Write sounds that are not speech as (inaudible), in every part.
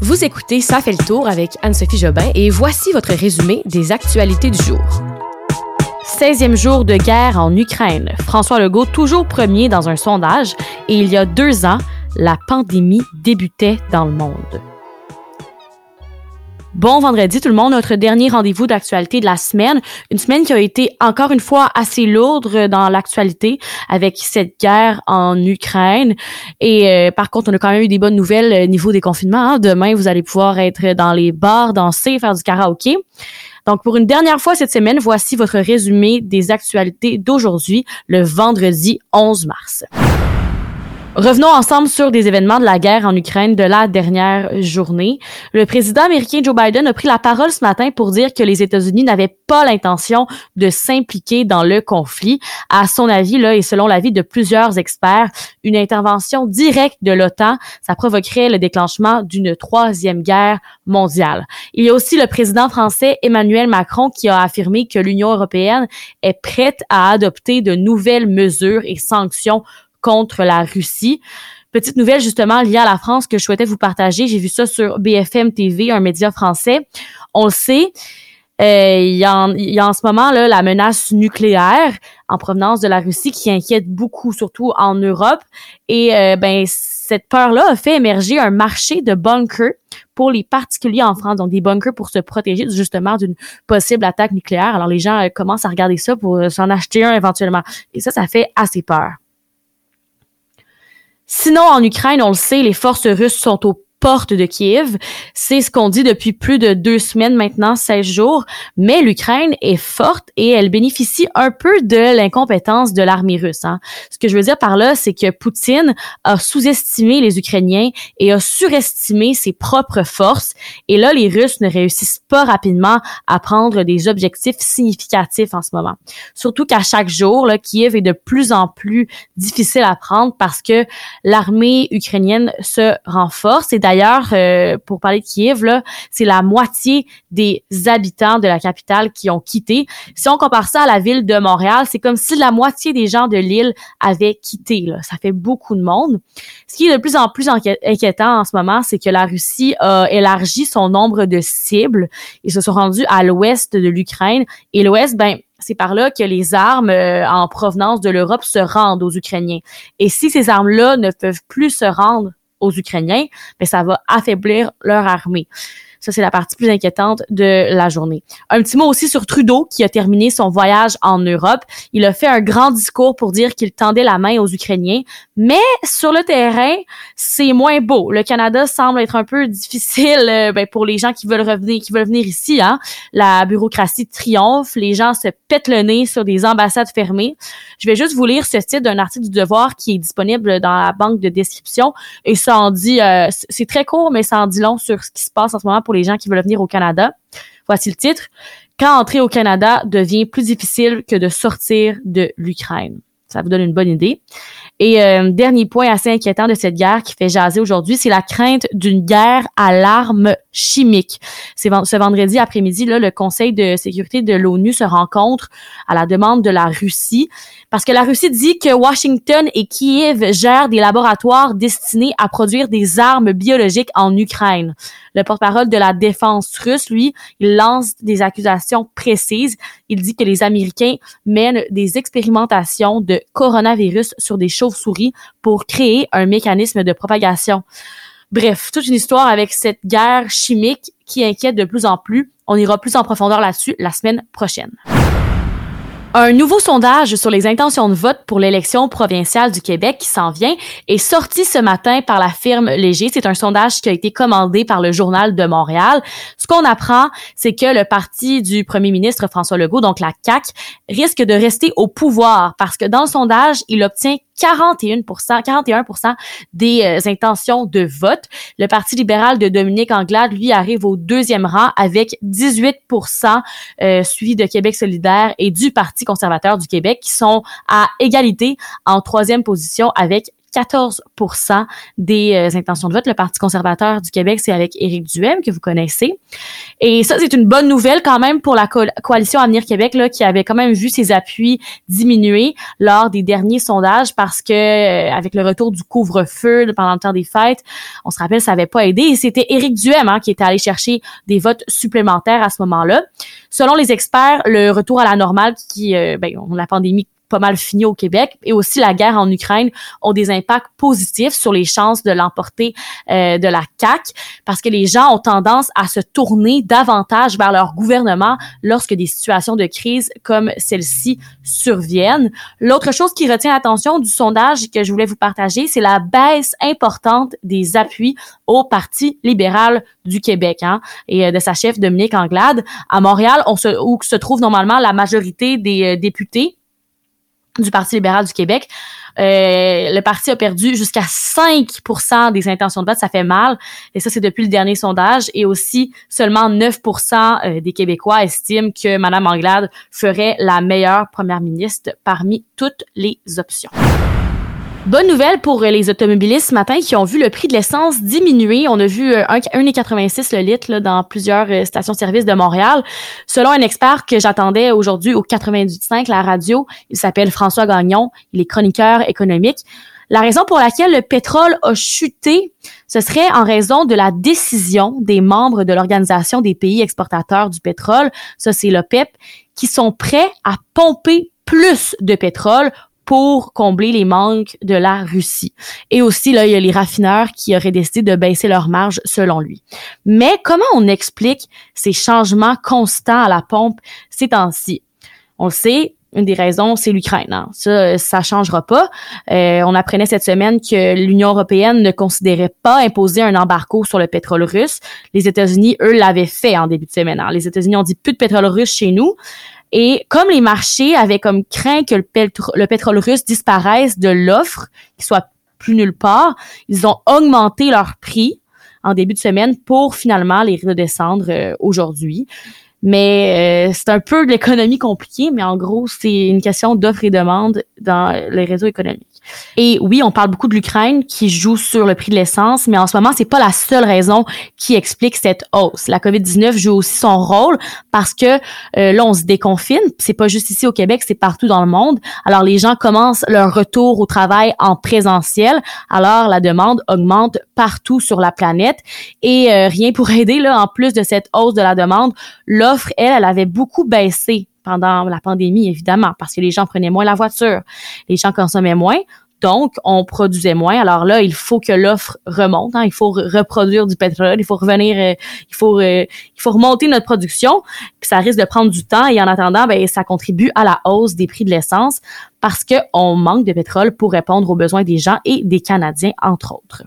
Vous écoutez Ça fait le tour avec Anne-Sophie Jobin et voici votre résumé des actualités du jour. 16e jour de guerre en Ukraine. François Legault toujours premier dans un sondage et il y a deux ans, la pandémie débutait dans le monde. Bon vendredi tout le monde, notre dernier rendez-vous d'actualité de la semaine. Une semaine qui a été encore une fois assez lourde dans l'actualité avec cette guerre en Ukraine. Et euh, par contre, on a quand même eu des bonnes nouvelles au niveau des confinements. Hein. Demain, vous allez pouvoir être dans les bars, danser, faire du karaoké. Donc, pour une dernière fois cette semaine, voici votre résumé des actualités d'aujourd'hui, le vendredi 11 mars. Revenons ensemble sur des événements de la guerre en Ukraine de la dernière journée. Le président américain Joe Biden a pris la parole ce matin pour dire que les États-Unis n'avaient pas l'intention de s'impliquer dans le conflit. À son avis, là, et selon l'avis de plusieurs experts, une intervention directe de l'OTAN, ça provoquerait le déclenchement d'une troisième guerre mondiale. Il y a aussi le président français Emmanuel Macron qui a affirmé que l'Union européenne est prête à adopter de nouvelles mesures et sanctions contre la Russie. Petite nouvelle justement liée à la France que je souhaitais vous partager. J'ai vu ça sur BFM TV, un média français. On le sait, euh, il, y a en, y a en ce moment là la menace nucléaire en provenance de la Russie qui inquiète beaucoup, surtout en Europe. Et euh, ben cette peur-là a fait émerger un marché de bunkers pour les particuliers en France, donc des bunkers pour se protéger justement d'une possible attaque nucléaire. Alors les gens euh, commencent à regarder ça pour s'en acheter un éventuellement. Et ça, ça fait assez peur. Sinon, en Ukraine, on le sait, les forces russes sont au porte de Kiev. C'est ce qu'on dit depuis plus de deux semaines maintenant, 16 jours. Mais l'Ukraine est forte et elle bénéficie un peu de l'incompétence de l'armée russe. Hein. Ce que je veux dire par là, c'est que Poutine a sous-estimé les Ukrainiens et a surestimé ses propres forces. Et là, les Russes ne réussissent pas rapidement à prendre des objectifs significatifs en ce moment. Surtout qu'à chaque jour, là, Kiev est de plus en plus difficile à prendre parce que l'armée ukrainienne se renforce. D'ailleurs, euh, pour parler de Kiev, c'est la moitié des habitants de la capitale qui ont quitté. Si on compare ça à la ville de Montréal, c'est comme si la moitié des gens de l'île avaient quitté. Là. Ça fait beaucoup de monde. Ce qui est de plus en plus inquiétant en ce moment, c'est que la Russie a élargi son nombre de cibles. Ils se sont rendus à l'ouest de l'Ukraine. Et l'ouest, ben, c'est par là que les armes euh, en provenance de l'Europe se rendent aux Ukrainiens. Et si ces armes-là ne peuvent plus se rendre aux Ukrainiens, mais ça va affaiblir leur armée. Ça, c'est la partie plus inquiétante de la journée. Un petit mot aussi sur Trudeau, qui a terminé son voyage en Europe. Il a fait un grand discours pour dire qu'il tendait la main aux Ukrainiens, mais sur le terrain, c'est moins beau. Le Canada semble être un peu difficile euh, ben, pour les gens qui veulent revenir, qui veulent venir ici. Hein. La bureaucratie triomphe, les gens se pètent le nez sur des ambassades fermées. Je vais juste vous lire ce titre d'un article du Devoir qui est disponible dans la banque de description et ça en dit, euh, c'est très court, mais ça en dit long sur ce qui se passe en ce moment pour les gens qui veulent venir au Canada. Voici le titre. Quand entrer au Canada devient plus difficile que de sortir de l'Ukraine. Ça vous donne une bonne idée. Et euh, dernier point assez inquiétant de cette guerre qui fait jaser aujourd'hui, c'est la crainte d'une guerre à l'arme chimique. C'est ce vendredi après-midi, là, le Conseil de sécurité de l'ONU se rencontre à la demande de la Russie parce que la Russie dit que Washington et Kiev gèrent des laboratoires destinés à produire des armes biologiques en Ukraine. Le porte-parole de la défense russe, lui, il lance des accusations précises. Il dit que les Américains mènent des expérimentations de coronavirus sur des chauves-souris pour créer un mécanisme de propagation. Bref, toute une histoire avec cette guerre chimique qui inquiète de plus en plus. On ira plus en profondeur là-dessus la semaine prochaine. Un nouveau sondage sur les intentions de vote pour l'élection provinciale du Québec qui s'en vient est sorti ce matin par la firme Léger. C'est un sondage qui a été commandé par le Journal de Montréal. Ce qu'on apprend, c'est que le parti du premier ministre François Legault, donc la CAQ, risque de rester au pouvoir parce que dans le sondage, il obtient 41 41% des euh, intentions de vote. Le Parti libéral de Dominique Anglade, lui, arrive au deuxième rang avec 18% euh, suivi de Québec solidaire et du Parti conservateur du Québec qui sont à égalité en troisième position avec 14% des euh, intentions de vote. Le Parti conservateur du Québec, c'est avec Éric Duhem, que vous connaissez. Et ça, c'est une bonne nouvelle quand même pour la coalition Avenir Québec, là, qui avait quand même vu ses appuis diminuer lors des derniers sondages parce que euh, avec le retour du couvre-feu pendant le temps des fêtes, on se rappelle, ça n'avait pas aidé. Et c'était Éric Duhem hein, qui était allé chercher des votes supplémentaires à ce moment-là. Selon les experts, le retour à la normale, qui, euh, ben, la pandémie pas mal fini au Québec et aussi la guerre en Ukraine ont des impacts positifs sur les chances de l'emporter euh, de la CAC parce que les gens ont tendance à se tourner davantage vers leur gouvernement lorsque des situations de crise comme celle-ci surviennent. L'autre chose qui retient l'attention du sondage que je voulais vous partager, c'est la baisse importante des appuis au Parti libéral du Québec hein, et euh, de sa chef Dominique Anglade. À Montréal, on se, où se trouve normalement la majorité des euh, députés du Parti libéral du Québec. Euh, le parti a perdu jusqu'à 5 des intentions de vote. Ça fait mal. Et ça, c'est depuis le dernier sondage. Et aussi, seulement 9 euh, des Québécois estiment que Mme Anglade ferait la meilleure première ministre parmi toutes les options. Bonne nouvelle pour euh, les automobilistes ce matin qui ont vu le prix de l'essence diminuer. On a vu 1,86 euh, le litre dans plusieurs euh, stations-service de Montréal. Selon un expert que j'attendais aujourd'hui au 98.5, la radio, il s'appelle François Gagnon, il est chroniqueur économique. La raison pour laquelle le pétrole a chuté, ce serait en raison de la décision des membres de l'Organisation des pays exportateurs du pétrole, ça c'est l'OPEP, qui sont prêts à pomper plus de pétrole pour combler les manques de la Russie. Et aussi, là, il y a les raffineurs qui auraient décidé de baisser leur marge selon lui. Mais comment on explique ces changements constants à la pompe ces temps-ci? On sait, une des raisons, c'est l'Ukraine. Hein. Ça, ça changera pas. Euh, on apprenait cette semaine que l'Union européenne ne considérait pas imposer un embargo sur le pétrole russe. Les États-Unis, eux, l'avaient fait en début de semaine. Hein. Les États-Unis ont dit plus de pétrole russe chez nous. Et comme les marchés avaient comme craint que le, le pétrole russe disparaisse de l'offre, qu'il soit plus nulle part, ils ont augmenté leur prix en début de semaine pour finalement les redescendre euh, aujourd'hui. Mais euh, c'est un peu l'économie compliquée, mais en gros, c'est une question d'offre et demande dans les réseaux économiques. Et oui, on parle beaucoup de l'Ukraine qui joue sur le prix de l'essence, mais en ce moment, c'est pas la seule raison qui explique cette hausse. La COVID-19 joue aussi son rôle parce que euh, là, on se déconfine. C'est pas juste ici au Québec, c'est partout dans le monde. Alors, les gens commencent leur retour au travail en présentiel. Alors, la demande augmente partout sur la planète. Et euh, rien pour (laughs) aider, là, en plus de cette hausse de la demande, l'offre, elle, elle avait beaucoup baissé pendant la pandémie, évidemment, parce que les gens prenaient moins la voiture, les gens consommaient moins, donc on produisait moins. Alors là, il faut que l'offre remonte. Hein. il faut reproduire du pétrole, il faut revenir, euh, il faut euh, il faut remonter notre production. Puis ça risque de prendre du temps et en attendant, ben ça contribue à la hausse des prix de l'essence parce que on manque de pétrole pour répondre aux besoins des gens et des Canadiens entre autres.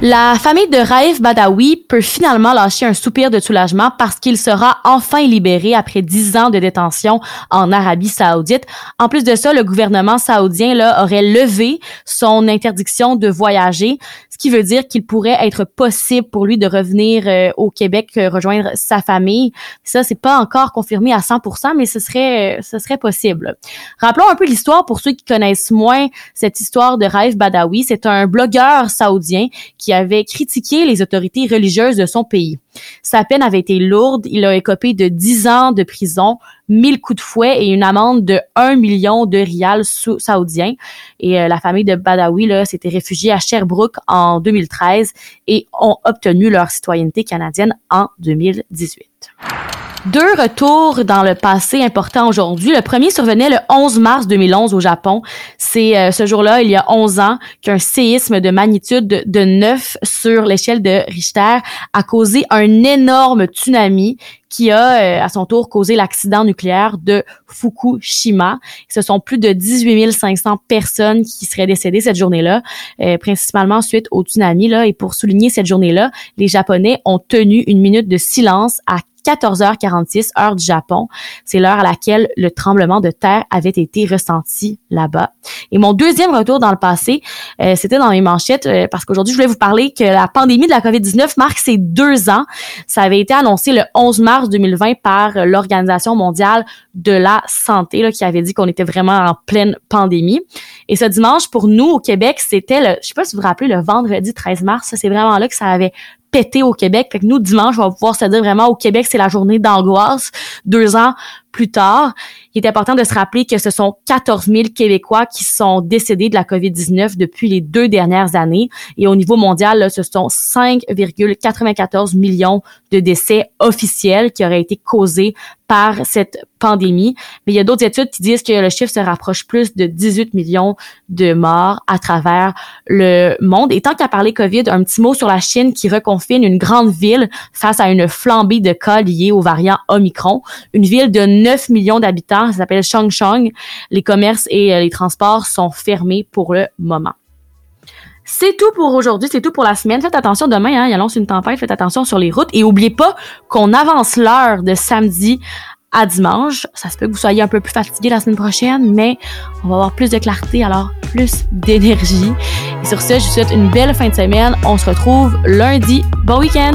La famille de Raif Badawi peut finalement lâcher un soupir de soulagement parce qu'il sera enfin libéré après dix ans de détention en Arabie saoudite. En plus de ça, le gouvernement saoudien là, aurait levé son interdiction de voyager, ce qui veut dire qu'il pourrait être possible pour lui de revenir euh, au Québec euh, rejoindre sa famille. Ça, c'est pas encore confirmé à 100%, mais ce serait, ce serait possible. Rappelons un peu l'histoire pour ceux qui connaissent moins cette histoire de Raif Badawi. C'est un blogueur saoudien qui qui avait critiqué les autorités religieuses de son pays. Sa peine avait été lourde. Il a écopé de 10 ans de prison, 1000 coups de fouet et une amende de 1 million de rials saoudiens. Et euh, la famille de Badawi s'était réfugiée à Sherbrooke en 2013 et ont obtenu leur citoyenneté canadienne en 2018. Deux retours dans le passé importants aujourd'hui. Le premier survenait le 11 mars 2011 au Japon. C'est euh, ce jour-là, il y a 11 ans, qu'un séisme de magnitude de, 9 sur l'échelle de Richter a causé un énorme tsunami qui a euh, à son tour causé l'accident nucléaire de Fukushima. Ce sont plus de 18 500 personnes qui seraient décédées cette journée-là, euh, principalement suite au tsunami. Là. Et pour souligner cette journée-là, les Japonais ont tenu une minute de silence à 14h46, heure du Japon. C'est l'heure à laquelle le tremblement de terre avait été ressenti là-bas. Et mon deuxième retour dans le passé, euh, c'était dans mes manchettes, euh, parce qu'aujourd'hui, je voulais vous parler que la pandémie de la COVID-19 marque ses deux ans. Ça avait été annoncé le 11 mars mars 2020 par l'Organisation mondiale de la santé là, qui avait dit qu'on était vraiment en pleine pandémie. Et ce dimanche, pour nous au Québec, c'était le, je sais pas si vous vous rappelez, le vendredi 13 mars. C'est vraiment là que ça avait pété au Québec. Fait que nous, dimanche, on va pouvoir se dire vraiment au Québec, c'est la journée d'angoisse. Deux ans plus tard, il est important de se rappeler que ce sont 14 000 Québécois qui sont décédés de la COVID-19 depuis les deux dernières années. Et au niveau mondial, là, ce sont 5,94 millions de décès officiels qui auraient été causés par cette pandémie. Mais il y a d'autres études qui disent que le chiffre se rapproche plus de 18 millions de morts à travers le monde. Et tant qu'à parler COVID, un petit mot sur la Chine qui reconfine une grande ville face à une flambée de cas liés au variant Omicron. Une ville de 9 millions d'habitants, ça s'appelle Chongchong. Les commerces et euh, les transports sont fermés pour le moment. C'est tout pour aujourd'hui, c'est tout pour la semaine. Faites attention demain, hein, il annonce une tempête, faites attention sur les routes et oubliez pas qu'on avance l'heure de samedi à dimanche. Ça se peut que vous soyez un peu plus fatigué la semaine prochaine, mais on va avoir plus de clarté, alors plus d'énergie. Et sur ce, je vous souhaite une belle fin de semaine. On se retrouve lundi. Bon week-end!